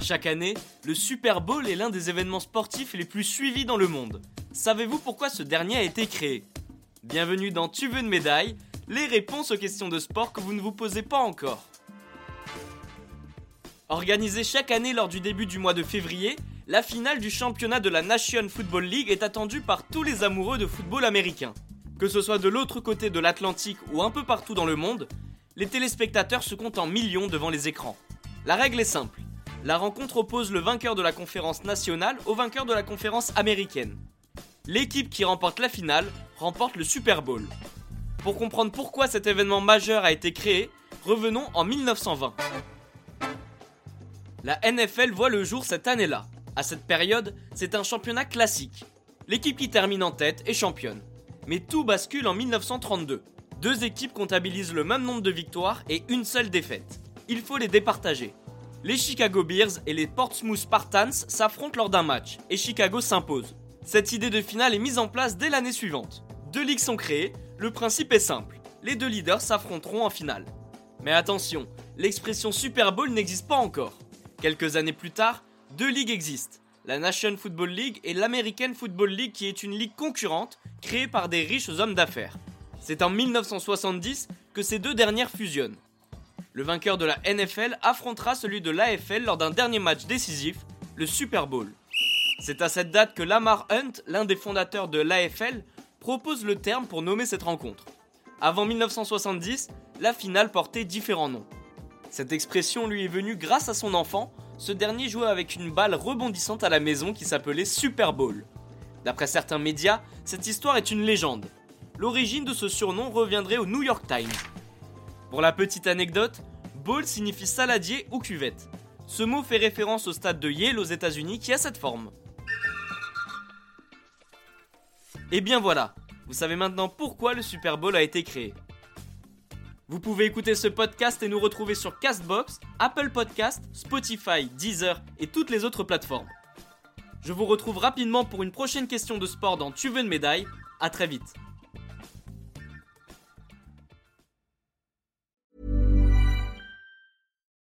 Chaque année, le Super Bowl est l'un des événements sportifs les plus suivis dans le monde. Savez-vous pourquoi ce dernier a été créé? Bienvenue dans Tu veux une médaille? Les réponses aux questions de sport que vous ne vous posez pas encore. Organisée chaque année lors du début du mois de février, la finale du championnat de la Nation Football League est attendue par tous les amoureux de football américain. Que ce soit de l'autre côté de l'Atlantique ou un peu partout dans le monde, les téléspectateurs se comptent en millions devant les écrans. La règle est simple. La rencontre oppose le vainqueur de la conférence nationale au vainqueur de la conférence américaine. L'équipe qui remporte la finale remporte le Super Bowl. Pour comprendre pourquoi cet événement majeur a été créé, revenons en 1920. La NFL voit le jour cette année-là. À cette période, c'est un championnat classique. L'équipe qui termine en tête est championne. Mais tout bascule en 1932. Deux équipes comptabilisent le même nombre de victoires et une seule défaite. Il faut les départager. Les Chicago Bears et les Portsmouth Spartans s'affrontent lors d'un match et Chicago s'impose. Cette idée de finale est mise en place dès l'année suivante. Deux ligues sont créées, le principe est simple. Les deux leaders s'affronteront en finale. Mais attention, l'expression Super Bowl n'existe pas encore. Quelques années plus tard, deux ligues existent. La National Football League et l'American Football League qui est une ligue concurrente créée par des riches hommes d'affaires. C'est en 1970 que ces deux dernières fusionnent. Le vainqueur de la NFL affrontera celui de l'AFL lors d'un dernier match décisif, le Super Bowl. C'est à cette date que Lamar Hunt, l'un des fondateurs de l'AFL, propose le terme pour nommer cette rencontre. Avant 1970, la finale portait différents noms. Cette expression lui est venue grâce à son enfant, ce dernier jouait avec une balle rebondissante à la maison qui s'appelait Super Bowl. D'après certains médias, cette histoire est une légende. L'origine de ce surnom reviendrait au New York Times. Pour la petite anecdote, bowl signifie saladier ou cuvette. Ce mot fait référence au stade de Yale aux États-Unis qui a cette forme. Et bien voilà, vous savez maintenant pourquoi le Super Bowl a été créé. Vous pouvez écouter ce podcast et nous retrouver sur Castbox, Apple Podcast, Spotify, Deezer et toutes les autres plateformes. Je vous retrouve rapidement pour une prochaine question de sport dans Tu veux une médaille. À très vite.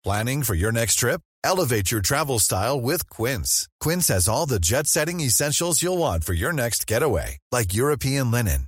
Planning for your next trip? Elevate your travel style with Quince. Quince has all the jet setting essentials you'll want for your next getaway, like European linen,